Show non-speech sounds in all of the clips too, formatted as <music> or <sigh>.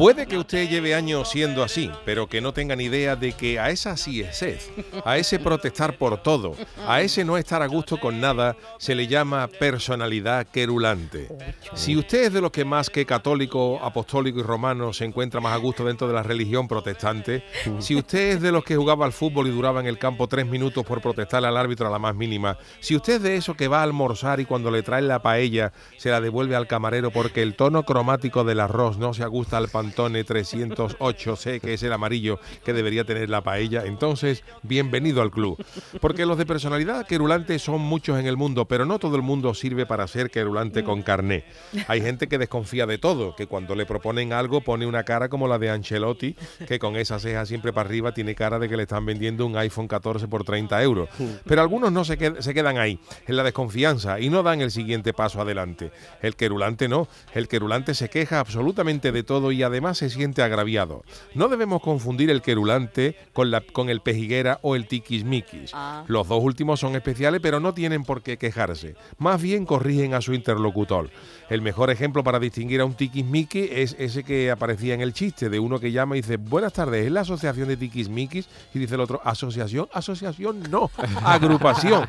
Puede que usted lleve años siendo así, pero que no tenga ni idea de que a esa sed, a ese protestar por todo, a ese no estar a gusto con nada, se le llama personalidad querulante. Si usted es de los que más que católico, apostólico y romano se encuentra más a gusto dentro de la religión protestante, si usted es de los que jugaba al fútbol y duraba en el campo tres minutos por protestarle al árbitro a la más mínima, si usted es de eso que va a almorzar y cuando le traen la paella se la devuelve al camarero porque el tono cromático del arroz no se ajusta al pan Pantone 308C, que es el amarillo que debería tener la paella, entonces bienvenido al club. Porque los de personalidad querulante son muchos en el mundo, pero no todo el mundo sirve para ser querulante con carné. Hay gente que desconfía de todo, que cuando le proponen algo pone una cara como la de Ancelotti, que con esa ceja siempre para arriba tiene cara de que le están vendiendo un iPhone 14 por 30 euros. Pero algunos no se, quedan ahí, en la desconfianza, y no dan el siguiente paso adelante. El querulante no, el querulante se queja absolutamente de todo y además se siente agraviado. No debemos confundir el querulante con, la, con el pejiguera o el tiquismiquis. Ah. Los dos últimos son especiales, pero no tienen por qué quejarse. Más bien corrigen a su interlocutor. El mejor ejemplo para distinguir a un tiquismiquis es ese que aparecía en el chiste de uno que llama y dice, buenas tardes, ¿es la asociación de tiquismiquis? Y dice el otro, asociación, asociación, no, <laughs> agrupación.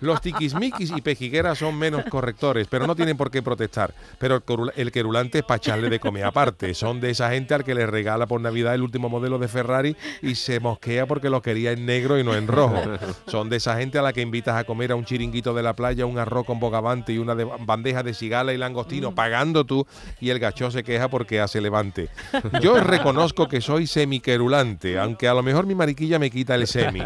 Los tiquismiquis y pejigueras son menos correctores, pero no tienen por qué protestar. Pero el querulante es para echarle de comer aparte. Son de esa gente al que le regala por Navidad el último modelo de Ferrari y se mosquea porque lo quería en negro y no en rojo. <laughs> Son de esa gente a la que invitas a comer a un chiringuito de la playa, un arroz con bogavante y una de- bandeja de cigala y langostino, pagando tú, y el gacho se queja porque hace levante. Yo reconozco que soy semiquerulante, aunque a lo mejor mi mariquilla me quita el semi.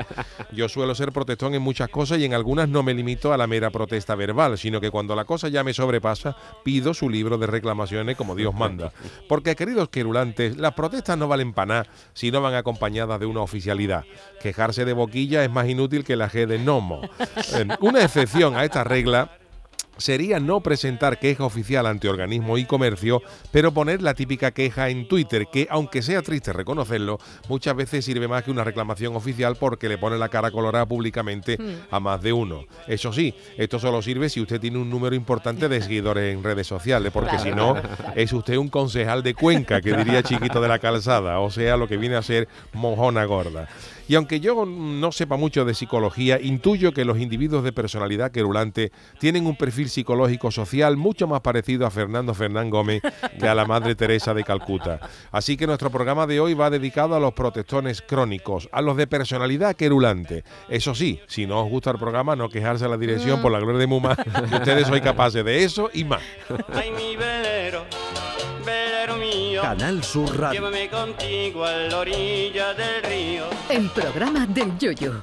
Yo suelo ser protestón en muchas cosas y en algunas no me limito a la mera protesta verbal, sino que cuando la cosa ya me sobrepasa, pido su libro de reclamaciones como Dios manda. Porque, queridos querulantes, las protestas no valen para nada si no van acompañadas de una oficialidad. Quejarse de boquilla es más inútil que la G de gnomo. <laughs> Eh, una excepción a esta regla sería no presentar queja oficial ante organismo y comercio, pero poner la típica queja en Twitter, que aunque sea triste reconocerlo, muchas veces sirve más que una reclamación oficial porque le pone la cara colorada públicamente a más de uno. Eso sí, esto solo sirve si usted tiene un número importante de seguidores en redes sociales, porque si no, es usted un concejal de Cuenca, que diría chiquito de la calzada, o sea, lo que viene a ser mojona gorda. Y aunque yo no sepa mucho de psicología, intuyo que los individuos de personalidad querulante tienen un perfil psicológico social mucho más parecido a Fernando Fernán Gómez que a la Madre Teresa de Calcuta. Así que nuestro programa de hoy va dedicado a los protestones crónicos, a los de personalidad querulante. Eso sí, si no os gusta el programa, no quejarse a la dirección por la gloria de Muma, que ustedes sois capaces de eso y más. Ay, mi velero, velero mío, Canal Sur Radio. llévame contigo a la orilla del río. El programa del Yoyo.